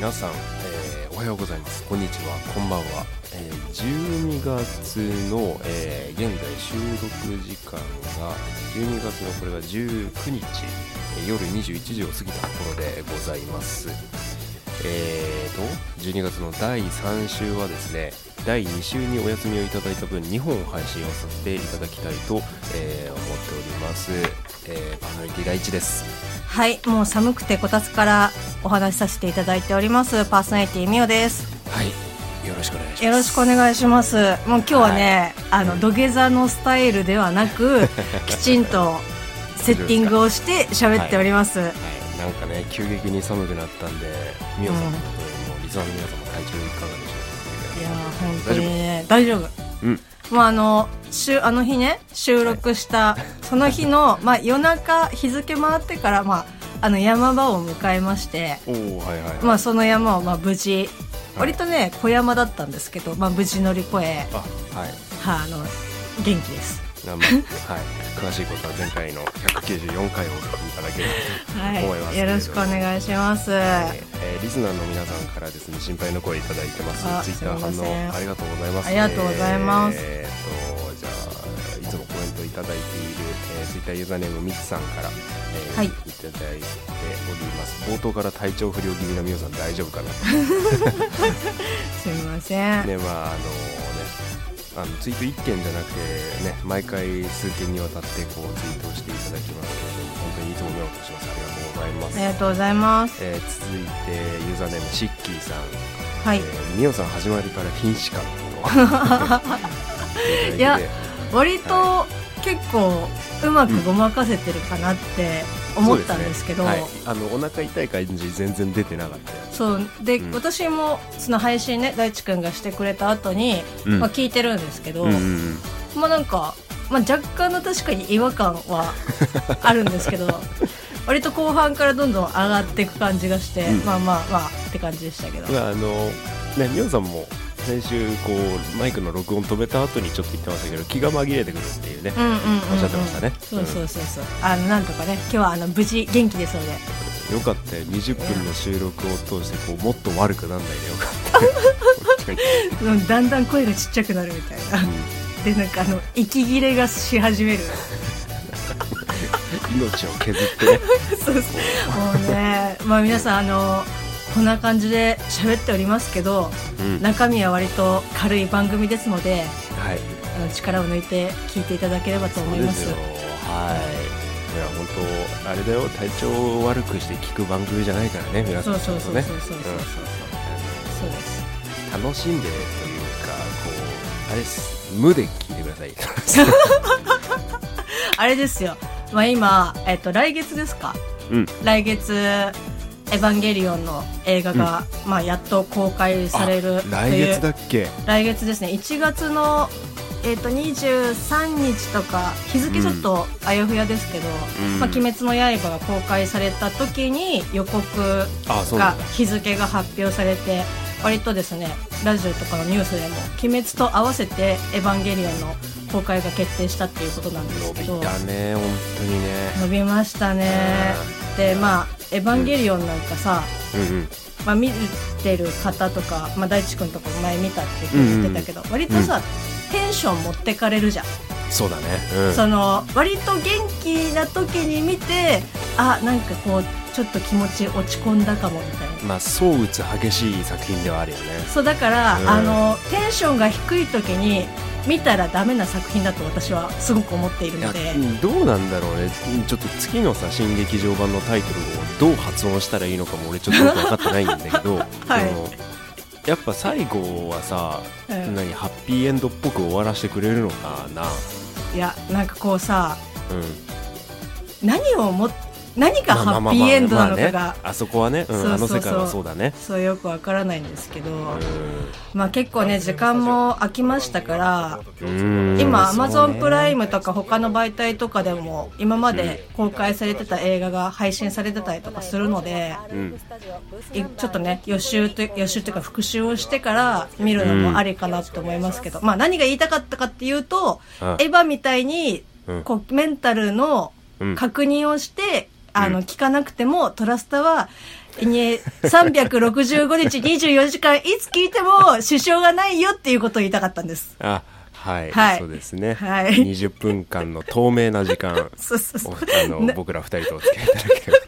皆さん、えーおはようございます。こんにちは。こんばんは、えー12月の、えー現在収録時間が12月のこれが19日、え夜21時を過ぎたところでございます。えーと12月の第3週はですね第2週にお休みをいただいた分2本配信をさせていただきたいと、え思っております、えーパーソナリティ第一です。はいもう寒くてこたつからお話しさせていただいております。パーソナリティみおです。はいよろしくお願いします。よろしくお願いします。もう今日はね、あの土下座のスタイルではなく きちんとセッティングをして喋っております、はい、なんかね急激に寒くなったんでみおさんともリスナーの皆さんも体調いかがでしょうかいやー本当にね大丈夫。うんもうあの週あの日ね収録したその日の、まあ、夜中日付回ってから、まあ、あの山場を迎えまして、おおはいはい、まあ、その山をまあ無事はい。割とね小山だったんですけど、まあ、無事乗り越え、あはい。はあ、あの元気です。はい詳しいことは前回の194回をお聞きいただければと思いますはい、よろしくお願いします。はいえーリスナーの皆さんからですね心配の声いただいてます。あツイッター反応ありがとうございます。ありがとうございます。えーとじゃあいつもコメントいただいている、えー、ツイッターユーザーネームみつさんから、えーはい。いただいております。冒頭から体調不良気味なみおさん大丈夫かな？すみません。ねまああのねあのツイート1件じゃなくてね毎回数件にわたってこうツイートをしていただきますけれども本当にいつも目をしますありがとうございますありがとうございます。えー続いてユーザーネームシッキーさん、はいえ。ー、みおさん始まりから瀕死感と いや 割と結構うまくごまかせてるかなって思ったんですけど、ね。はい、あのお腹痛い感じ全然出てなかったそう。で、うん。私もその配信ね大地君がしてくれた後に、うん。まあ、聞いてるんですけど、うんうんうん。まあなんか、まあ、若干の確かに違和感は あるんですけど割と後半からどんどん上がっていく感じがして、うん。まあまあまあって感じでしたけど、まああのねみおさんも先週こうマイクの録音止めた後にちょっと言ってましたけど気が紛れてくるっていうね、うんうんうん、うん、おっしゃってましたね。そうそうそうそう。あのなんとかね今日はあの無事元気ですのでよかったよ。20分の収録を通してこうもっと悪くなんないでよかった。だんだん声がちっちゃくなるみたいな。でなんかあの息切れがし始める。う ん命を削ってね。そうそう。もうねまあ皆さんあのこんな感じで喋っておりますけどうん。中身は割と軽い番組ですのではい。あの力を抜いて聞いていただければと思います。そうですよ。はい。いや本当あれだよ。体調を悪くして聞く番組じゃないからね皆さん。そうそうそうそうねそう楽しんでというかこうあれっす無で聞いてくださいあれですよまあ今えっと来月ですかうん来月エヴァンゲリオンの映画が、まあやっと公開される来月だっけ？来月ですね。1月のえっ、と23日とか日付ちょっとあやふやですけど「うん。まあ、鬼滅の刃」が公開された時に予告が日付が発表されて割とですねラジオとかのニュースでも「鬼滅」と合わせて「エヴァンゲリオン」の公開が決定したっていうことなんです伸びけどたね本当にね。伸びましたね。でまあ「エヴァンゲリオン」なんかさ、うんうん。まあ、見てる方とか、まあ、大地君とかも前見たって言ってたけど、割とさ、テンション持ってかれるじゃん、そうだね。うん。その割と元気な時に見てあなんかこうちょっと気持ち落ち込んだかもみたいな。まあ相打つ激しい作品ではあるよね。そうだから、うん。あのテンションが低い時に見たらダメな作品だと私はすごく思っているので。うんどうなんだろうね。うんちょっと次のさ新劇場版のタイトルをどう発音したらいいのかも俺ちょっとよく分かってないんだけど、はい。やっぱ最後はさ、うん。何ハッピーエンドっぽく終わらせてくれるのかな、いやなんかこうさうん、何をも何がハッピーエンドなのかが、まあそこはね、うんそうそうそう。あの世界はそうだね。そうよくわからないんですけど、うまあ結構ね時間も空きましたから今アマゾンプライムムとか他の媒体とかでも今まで公開されてた映画が配信されてたりとかするので、うん。いちょっとね予習と予習というか復習をしてから見るのもありかなと思いますけど、まあ何が言いたかったかっていうと、うん。エヴァみたいにうん。こうメンタルのうん。確認をして、あうん。の聞かなくてもトラスタはに365日24時間いつ聞いても支障がないよっていうことを言いたかったんです。あはい、はい。そうですね、はい。20分間の透明な時間。そうそうそう。おあのね。僕ら二人とお付き合いいただければ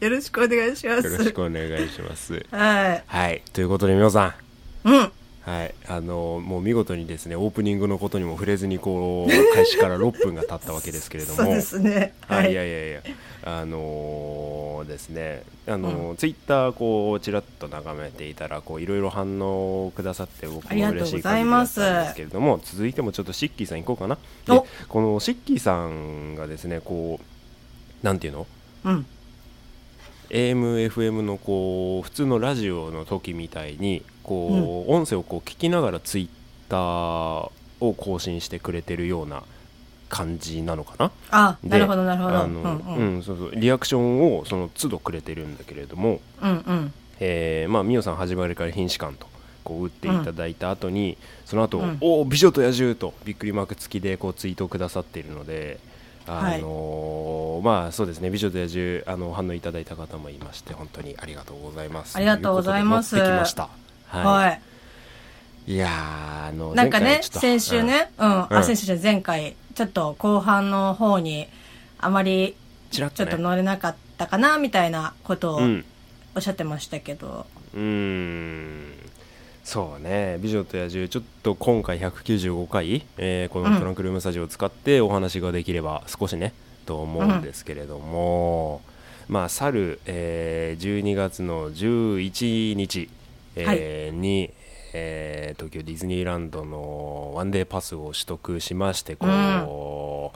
よろしくお願いしまよろしす。くお願いします。はい。はい。ということで皆さん。うん。はい、あのもう見事にですねオープニングのことにも触れずにこう開始から6分が経ったわけですけれども。そうですね。は、はい。い。いやいやいや。あのーですね。あのーツイッターこうちらっと眺めていたらこういろいろ反応をくださって僕も嬉しい限りだったんですけれども続いてもちょっとシッキーさん行こうかな。でおこのシッキーさんがですねこうなんていうの？うん。AMFM のこう普通のラジオの時みたいにこう、音声をこう聞きながらツイッターを更新してくれてるような感じなのかな？あ、でなるほど、なるほど。あのうんうん。うんそうそう。リアクションをその都度くれてるんだけれども、うんうん。えーまあみおさん始まりから品種感とこう打っていただいた後に、その後、うん。おお美女と野獣とびっくりマーク付きでこうツイートをくださっているのであのーまあそうですね。美女と野獣あの反応いただいた方もいまして本当にありがとうございます。ありがとうございます。できましたは。はい。い、いやーあのなんかね、先週ね、うん、うん。あ、先週じゃ前回、ちょっと後半の方に、あまり、ちょっと乗れなかったかな、みたいなことをうん。おっしゃってましたけど、うーん。そうね「美女と野獣」ちょっと今回195回、えーこのトランクルームスタジオを使ってお話ができれば少しねと思うんですけれども、まあ去る、えー12月の11日、えーに、えー東京ディズニーランドのワンデーパスを取得しましてこ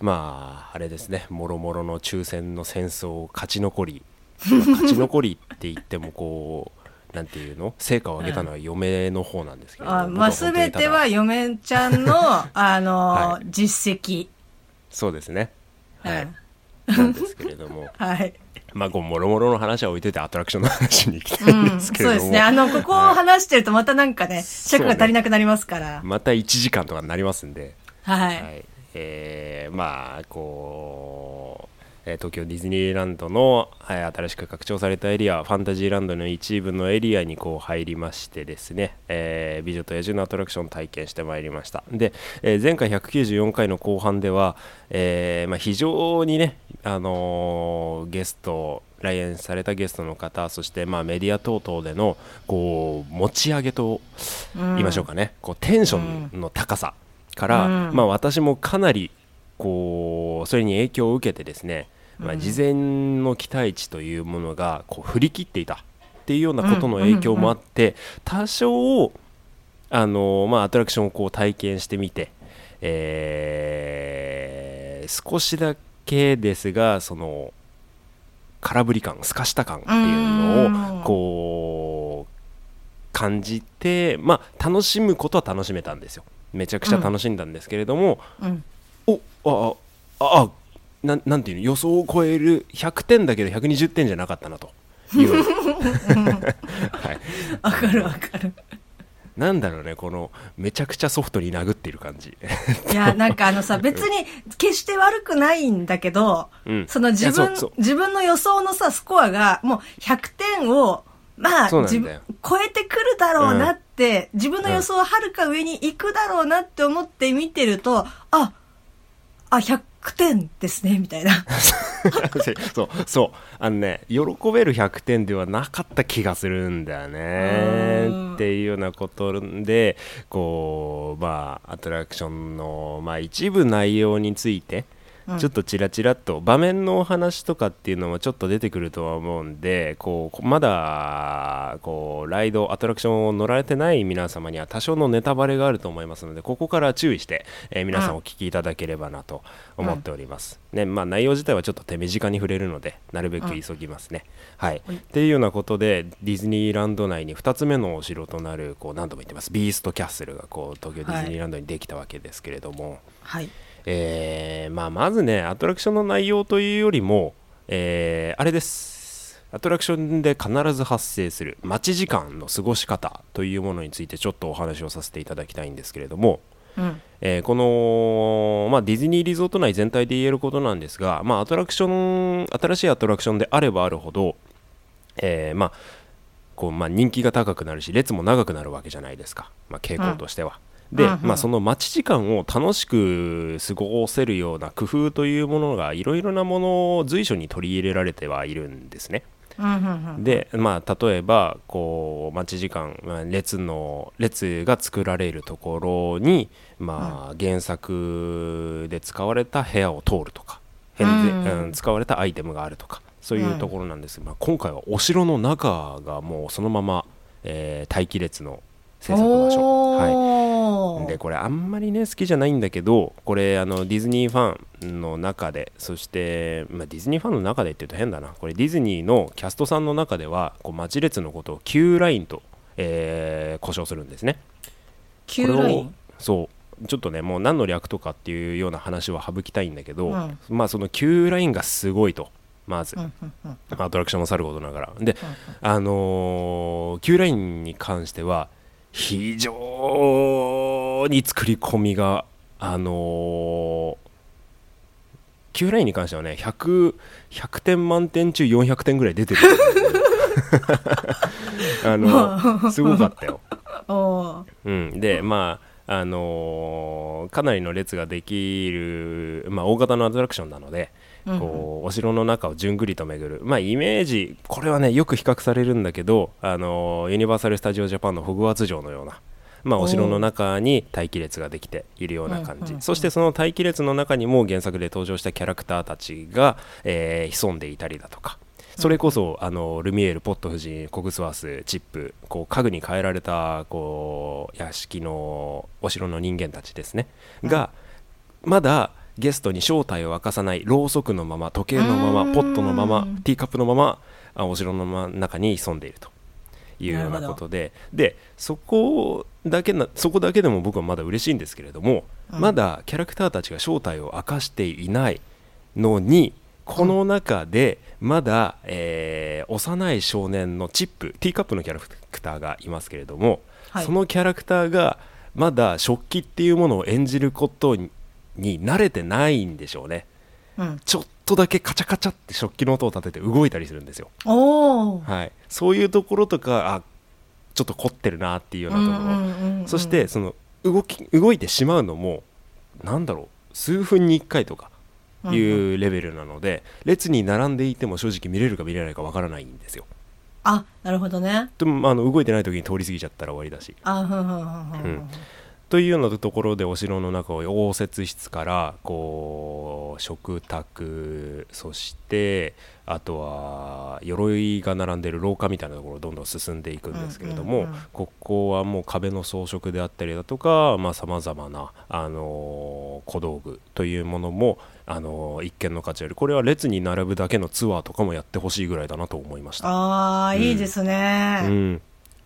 う、まああれですねもろもろの抽選の戦争を勝ち残りまあ勝ち残りって言ってもこうなんていうの？成果を上げたのは嫁の方なんですけれども、あまあ、僕本すべ当にただ。ては嫁ちゃんの、あの、は実績。そうですね。はい、うん。なんですけれども。はい。まあこうもろもろの話は置いといてアトラクションの話に行きたいんうん、ですけれども、そうですね。あの、ここを話してるとまたなんかね、そうね尺が足りなくなりますから。また1時間とかになりますんで、はい。はいえーまあこう、えー東京ディズニーランドの、はい新しく拡張されたエリアファンタジーランドの一部のエリアにこう入りましてですね、えー美女と野獣のアトラクションを体験してまいりました。で、えー前回194回の後半では、えーまあ、非常にね、あのーゲスト来園されたゲストの方そしてまあメディア等々でのこう持ち上げと言いましょうかね、こうテンションの高さから、うん。まあ、私もかなりこうそれに影響を受けてですね、まあ、事前の期待値というものがこう振り切っていたっていうようなことの影響もあって、多少あの、まあ、アトラクションをこう体験してみて、えー少しだけですがその空振り感すかした感っていうのうん。をこう感じてまあ楽しむことは楽しめたんですよ。めちゃくちゃ楽しんだんですけれども、うん。おあああなんなんていうの予想を超える100点だけど120点じゃなかったなと。いう、はい、わかるわかる。なんだろうねこのめちゃくちゃソフトに殴っている感じ。いや、なんかあのさ、別に決して悪くないんだけど、うん。その自分自分の予想のさ、スコアがもう100点を、まあ、超えてくるだろうなって、自分の予想ははるか上に行くだろうなって思って見てると、あ、あ、100点ですね、みたいな。そうそうあのね喜べる100点ではなかった気がするんだようんねっていうようなことでこうまあアトラクションの、まあ、一部内容についてうん。ちょっとちらちらっと場面のお話とかっていうのもちょっと出てくるとは思うんでこうまだこうライドアトラクションを乗られてない皆様には多少のネタバレがあると思いますのでここから注意して、えー皆さんお聞きいただければなと思っております、ねまあ、内容自体はちょっと手短に触れるのでなるべく急ぎますね、はい、はい。っていうようなことでディズニーランド内に2つ目のお城となるこう何度も言ってます。ビーストキャッスルがこう東京ディズニーランドにできたわけですけれども、はい。えーまあ、まずねアトラクションの内容というよりも、えーあれですアトラクションで必ず発生する待ち時間の過ごし方というものについてちょっとお話をさせていただきたいんですけれども、うん。えーこの、まあ、ディズニーリゾート内全体で言えることなんですが、まあ、アトラクション新しいアトラクションであればあるほど、えーまあこうまあ、人気が高くなるし列も長くなるわけじゃないですか、まあ、傾向としては。で、うんうん。まあ、その待ち時間を楽しく過ごせるような工夫というものがいろいろなものを随所に取り入れられてはいるんですね。うんうんうん。で、まあ、例えばこう待ち時間、まあ列の列が作られるところに、まあ、原作で使われた部屋を通るとか変で、うんうん使われたアイテムがあるとかそういうところなんです。が、まあ、今回はお城の中がもうそのまま、えー待機列の制作場所。はこれあんまりね好きじゃないんだけどこれあのディズニーファンの中でそして、まあ、ディズニーファンの中でって言うと変だな。これディズニーのキャストさんの中ではこう待ち列のことを Q ラインと、えー、呼称するんですね。Q ライン？そう。ちょっとねもう何の略とかっていうような話は省きたいんだけど、うん。まあその Q ラインがすごいと。まず、うんうんうん。アトラクションもさることながら。であのー、Q ラインに関しては非常に作り込みがあのー、Q ラインに関してはね 100, 100点満点中400点ぐらい出てる。あのすごかったよ、うん、でまああのーかなりの列ができる、まあ、大型のアトラクションなので、うんこうお城の中をじゅんぐりと巡る、まあ、イメージこれはねよく比較されるんだけど、あのーユニバーサル・スタジオ・ジャパンのホグワーツ城のような、まあ、お城の中に待機列ができているような感じ、そしてその待機列の中にも原作で登場したキャラクターたちが、えー潜んでいたりだとか。それこそ、あのルミエール、ポット夫人、コグスワース、チップこう家具に変えられたこう屋敷のお城の人間たちですね、がまだゲストに正体を明かさないろうそくのまま時計のままポットのままティーカップのままあお城のま中に潜んでいるというようなことで。でそこだけなそこだけでも僕はまだ嬉しいんですけれども、うん。まだキャラクターたちが正体を明かしていないのにこの中でまだ、えー幼い少年のチップティーカップのキャラクターがいますけれども、はい。そのキャラクターがまだ食器っていうものを演じることにに慣れてないんでしょうね。うん。ちょっとだけカチャカチャって食器の音を立てて動いたりするんですよ、はい、そういうところとかあちょっと凝ってるなっていうようなところ、うんうんうんうんそしてその動き動いてしまうのもなんだろう。数分に1回とかいうレベルなので、列に並んでいても正直見れるか見れないかわからないんですよ。あ、なるほどね。でもあの動いてない時に通り過ぎちゃったら終わりだし。あ、ふんふんふんふんふうんん。というようなところでお城の中を応接室からこう食卓そしてあとは鎧が並んでる廊下みたいなところをどんどん進んでいくんですけれども、うんうんうんここはもう壁の装飾であったりだとかさまざ、まな、あのー小道具というものも、あのー一見の価値あるこれは列に並ぶだけのツアーとかもやってほしいぐらいだなと思いました。ああ、いいですうね。ん、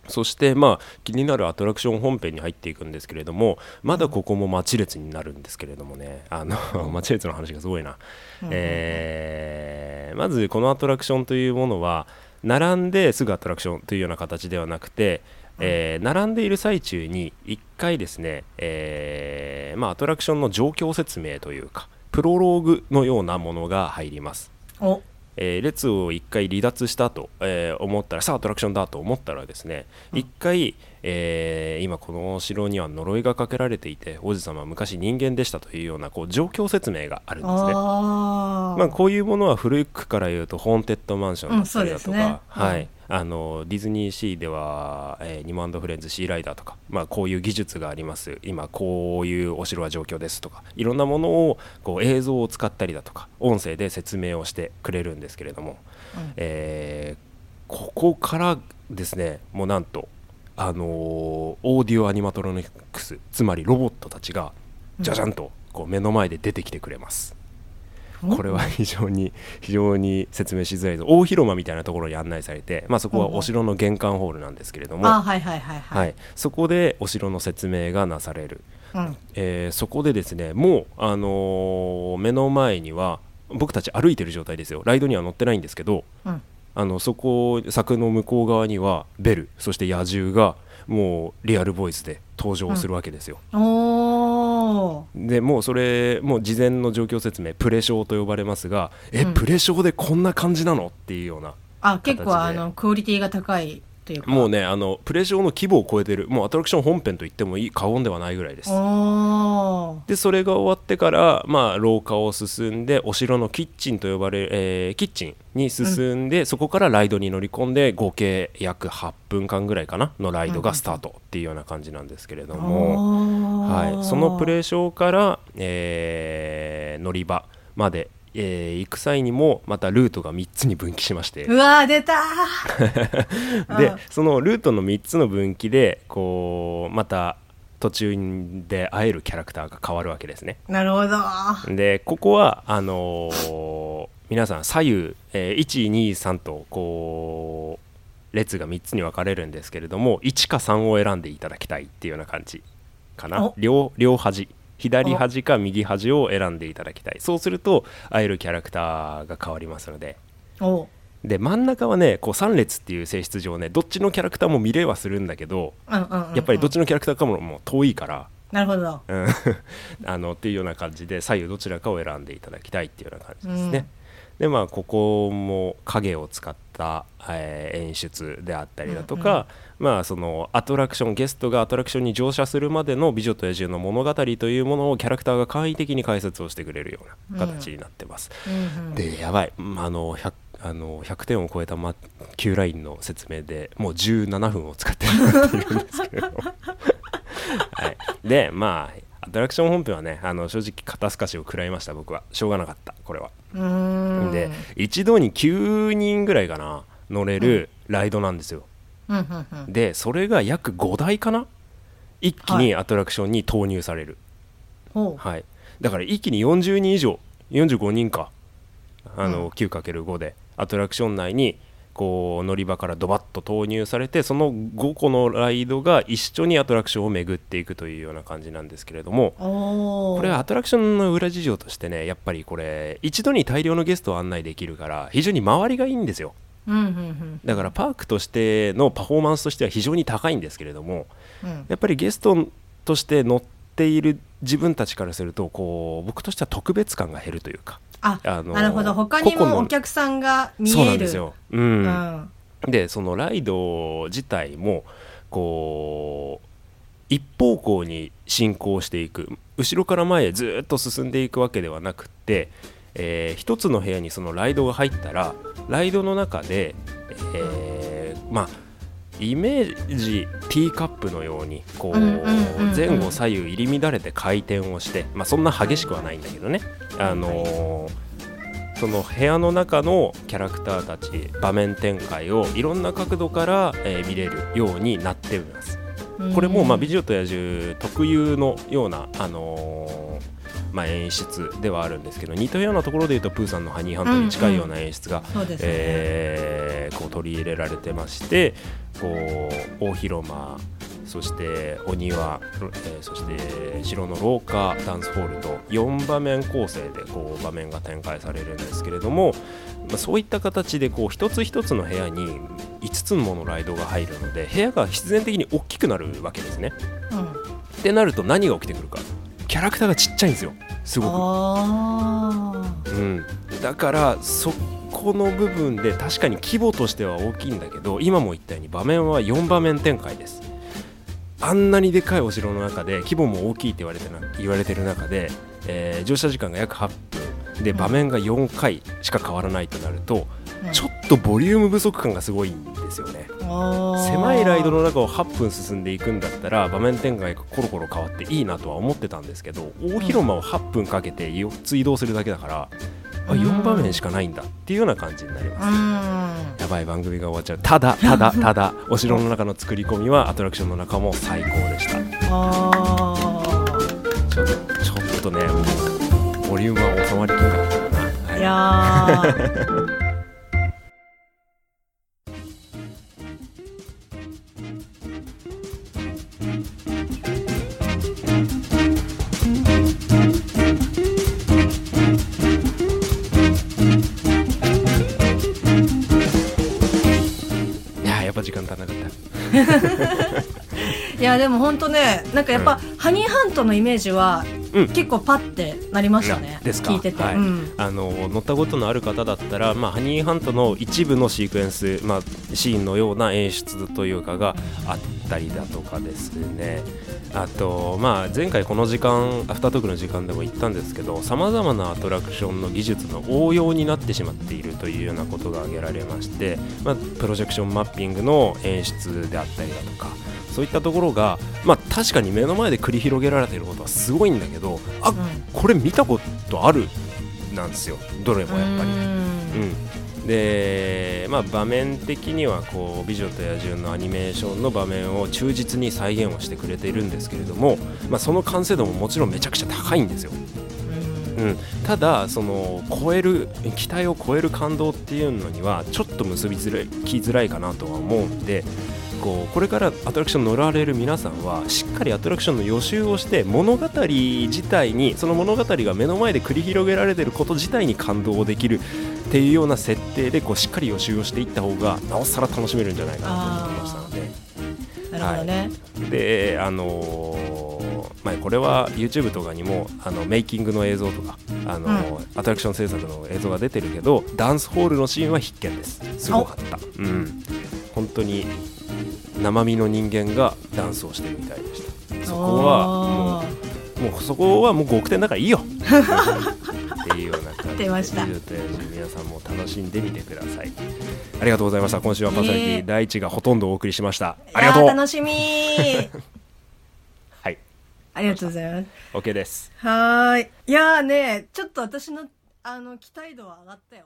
そして、まあ、気になるアトラクション本編に入っていくんですけれどもまだここも待ち列になるんですけれどもね。あの 待ち列の話がすごいな、うんえーまずこのアトラクションというものは並んですぐアトラクションというような形ではなくて、えー並んでいる最中に1回ですね、えーまあ、アトラクションの状況説明というかプロローグのようなものが入ります。お、えー列を1回離脱したと、えー思ったらさあアトラクションだと思ったらですね1回、えー今このお城には呪いがかけられていて王子様は昔人間でしたというようなこう状況説明があるんですね。あー。まあ、こういうものは古くから言うとホーンテッドマンションだったりだとか、うんねうんはい、あのディズニーシーでは、えーニモフレンズシーライダーとか、まあ、こういう技術があります。今こういうお城は状況ですとかいろんなものをこう映像を使ったりだとか音声で説明をしてくれるんですけれども、うん。えーここからですねもうなんと、あのーオーディオアニマトロニクスつまりロボットたちがじゃじゃんとこう目の前で出てきてくれます。これは非常に非常に説明しづらい大広間みたいなところに案内されて、まあ、そこはお城の玄関ホールなんですけれども、そこでお城の説明がなされる、うん。えーそこでですねもう、あのー目の前には僕たち歩いてる状態ですよ。ライドには乗ってないんですけどうんあのそこ柵の向こう側にはベルそして野獣がもうリアルボイスで登場するわけですよ。おー。でもうそれもう事前の状況説明プレショーと呼ばれますがえ、うん。プレショーでこんな感じなの？っていうようなあ結構あのクオリティが高いというか。もうねあのプレショーの規模を超えてる。もうアトラクション本編と言ってもいい過言ではないぐらいです。でそれが終わってから、まあ、廊下を進んでお城のキッチンと呼ばれる、えーキッチンに進んで、そこからライドに乗り込んで合計約8分間ぐらいかなのライドがスタートっていうような感じなんですけれども、はい、そのプレーショーから、えー乗り場まで、えー行く際にもまたルートが3つに分岐しまして。うわー出たー。でうん。そのルートの3つの分岐でこうまた途中で会えるキャラクターが変わるわけですね。なるほど。でここはあのー皆さん左右、えー123とこう列が3つに分かれるんですけれども1か3を選んでいただきたいっていうような感じかな。お。両両端左端か右端を選んでいただきたい。そうすると会えるキャラクターが変わりますので。お。で真ん中はねこう3列っていう性質上ねどっちのキャラクターも見れはするんだけどうんうんうんうんやっぱりどっちのキャラクターかももう遠いから。なるほど。うん。あのっていうような感じで左右どちらかを選んでいただきたいっていうような感じですね。でまあここも影を使った、えー演出であったりだとか、まあそのアトラクションゲストがアトラクションに乗車するまでの「美女と野獣」の物語というものをキャラクターが簡易的に解説をしてくれるような形になってます。うんうん。でやばい、まああの 100, あの100点を超えた、ま、Q ラインの説明でもう17分を使ってるっていうんですけれど。も、はい、でまあアトラクション本編はねあの正直肩透かしを食らいました僕は。しょうがなかったこれは、ん。で一度に9人ぐらいかな乗れるライドなんですよ、でそれが約5台かな一気にアトラクションに投入される、ほう。はい、だから一気に40人以上45人か。あの、うん。9×5 でアトラクション内にこう乗り場からドバッと投入されてその5個のライドが一緒にアトラクションを巡っていくというような感じなんですけれどもこれはアトラクションの裏事情としてねやっぱりこれ一度に大量のゲストを案内できるから非常に回りがいいんですよ。うんうんだからパークとしてのパフォーマンスとしては非常に高いんですけれどもうんうん。やっぱりゲストとして乗っている自分たちからするとこう僕としては特別感が減るというかああのなるほど。他にもお客さんが見そうなえるんですよ、ううん。んでそのライド自体もこう一方向に進行していく。後ろから前へずっと進んでいくわけではなくって、えー一つの部屋にそのライドが入ったらライドの中で、えーまあイメージティーカップのようにこう前後左右入り乱れて回転をして、まあ、そんな激しくはないんだけどね、あのーその部屋の中のキャラクターたち場面展開をいろんな角度から、えー見れるようになっています。これも、まあ、美女と野獣特有のような、あのーまあ、演出ではあるんですけど似たようなところでいうとプーさんのハニーハントに近いような演出が、えーこう取り入れられてましてこう大広間そしてお庭、えーそして城の廊下ダンスホールと4場面構成でこう場面が展開されるんですけれども、まあ、そういった形でこう一つ一つの部屋に5つものライドが入るので部屋が必然的に大きくなるわけですね。うん、ってなると何が起きてくるか。キャラクターがちっちゃいんですよ。すごく。あうん、だからそこの部分で確かに規模としては大きいんだけど今も言ったように場面は4場面展開ですあんなにでかいお城の中で規模も大きいって言われてな言われてる中で、えー乗車時間が約8分。で場面が4回しか変わらないとなると、ちょっとボリューム不足感がすごいんですよね。狭狭いライドの中を8分進んでいくんだったら場面展開がコロコロ変わっていいなとは思ってたんですけど大広間を8分かけて4つ移動するだけだから、あうん。4場面しかないんだっていうような感じになります、うん。やばい番組が終わっちゃう。ただただただお城の中の作り込みはアトラクションの中も最高でした。あちょっとちょっとねボリュームは収まりきらなかったな、はい。ーいや やでも本当ねなんかやっぱ、ハニーハントのイメージは、うん。結構パッてなりましたねですか。聞いてて、はい。うん。あの乗ったことのある方だったら、まあ、ハニーハントの一部のシークエンス、まあ、シーンのような演出というかがあったりだとかですね。あと、まあ、前回この時間アフタートークの時間でも言ったんですけどさまざまなアトラクションの技術の応用になってしまっているというようなことが挙げられまして、まあ、プロジェクションマッピングの演出であったりだとかそういったところが、まあ、確かに目の前で繰り広げられていることはすごいんだけどあこれ見たことあるなんですよ。どれもやっぱり。うん、で、まあ、場面的にはこう「美女と野獣」のアニメーションの場面を忠実に再現をしてくれているんですけれども、まあ、その完成度ももちろんめちゃくちゃ高いんですよ。うん、ただその超える期待を超える感動っていうのにはちょっと結びづらいきづらいかなとは思うんでこうこれからアトラクション乗られる皆さんはしっかりアトラクションの予習をして物語自体にその物語が目の前で繰り広げられていること自体に感動できるっていうような設定でこうしっかり予習をしていった方がなおさら楽しめるんじゃないかなと思いましたので。なるほどね、であのーまあ、これは YouTube とかにもあのメイキングの映像とか、あのーアトラクション制作の映像が出てるけどダンスホールのシーンは必見です。すごかった。うん。本当に生身の人間がダンスをしてるみたいでした。そこはもうもうそこはもう5億点だからいいよ。っていうような感じで出ました。皆さんも楽しんでみてください。ありがとうございました。今週はパーソナリティ第一がほとんどお送りしました。いありがとう。楽しみ。ー はい。ありがとうございます。OK です。はーい。いやーねちょっと私のあの期待度は上がったよ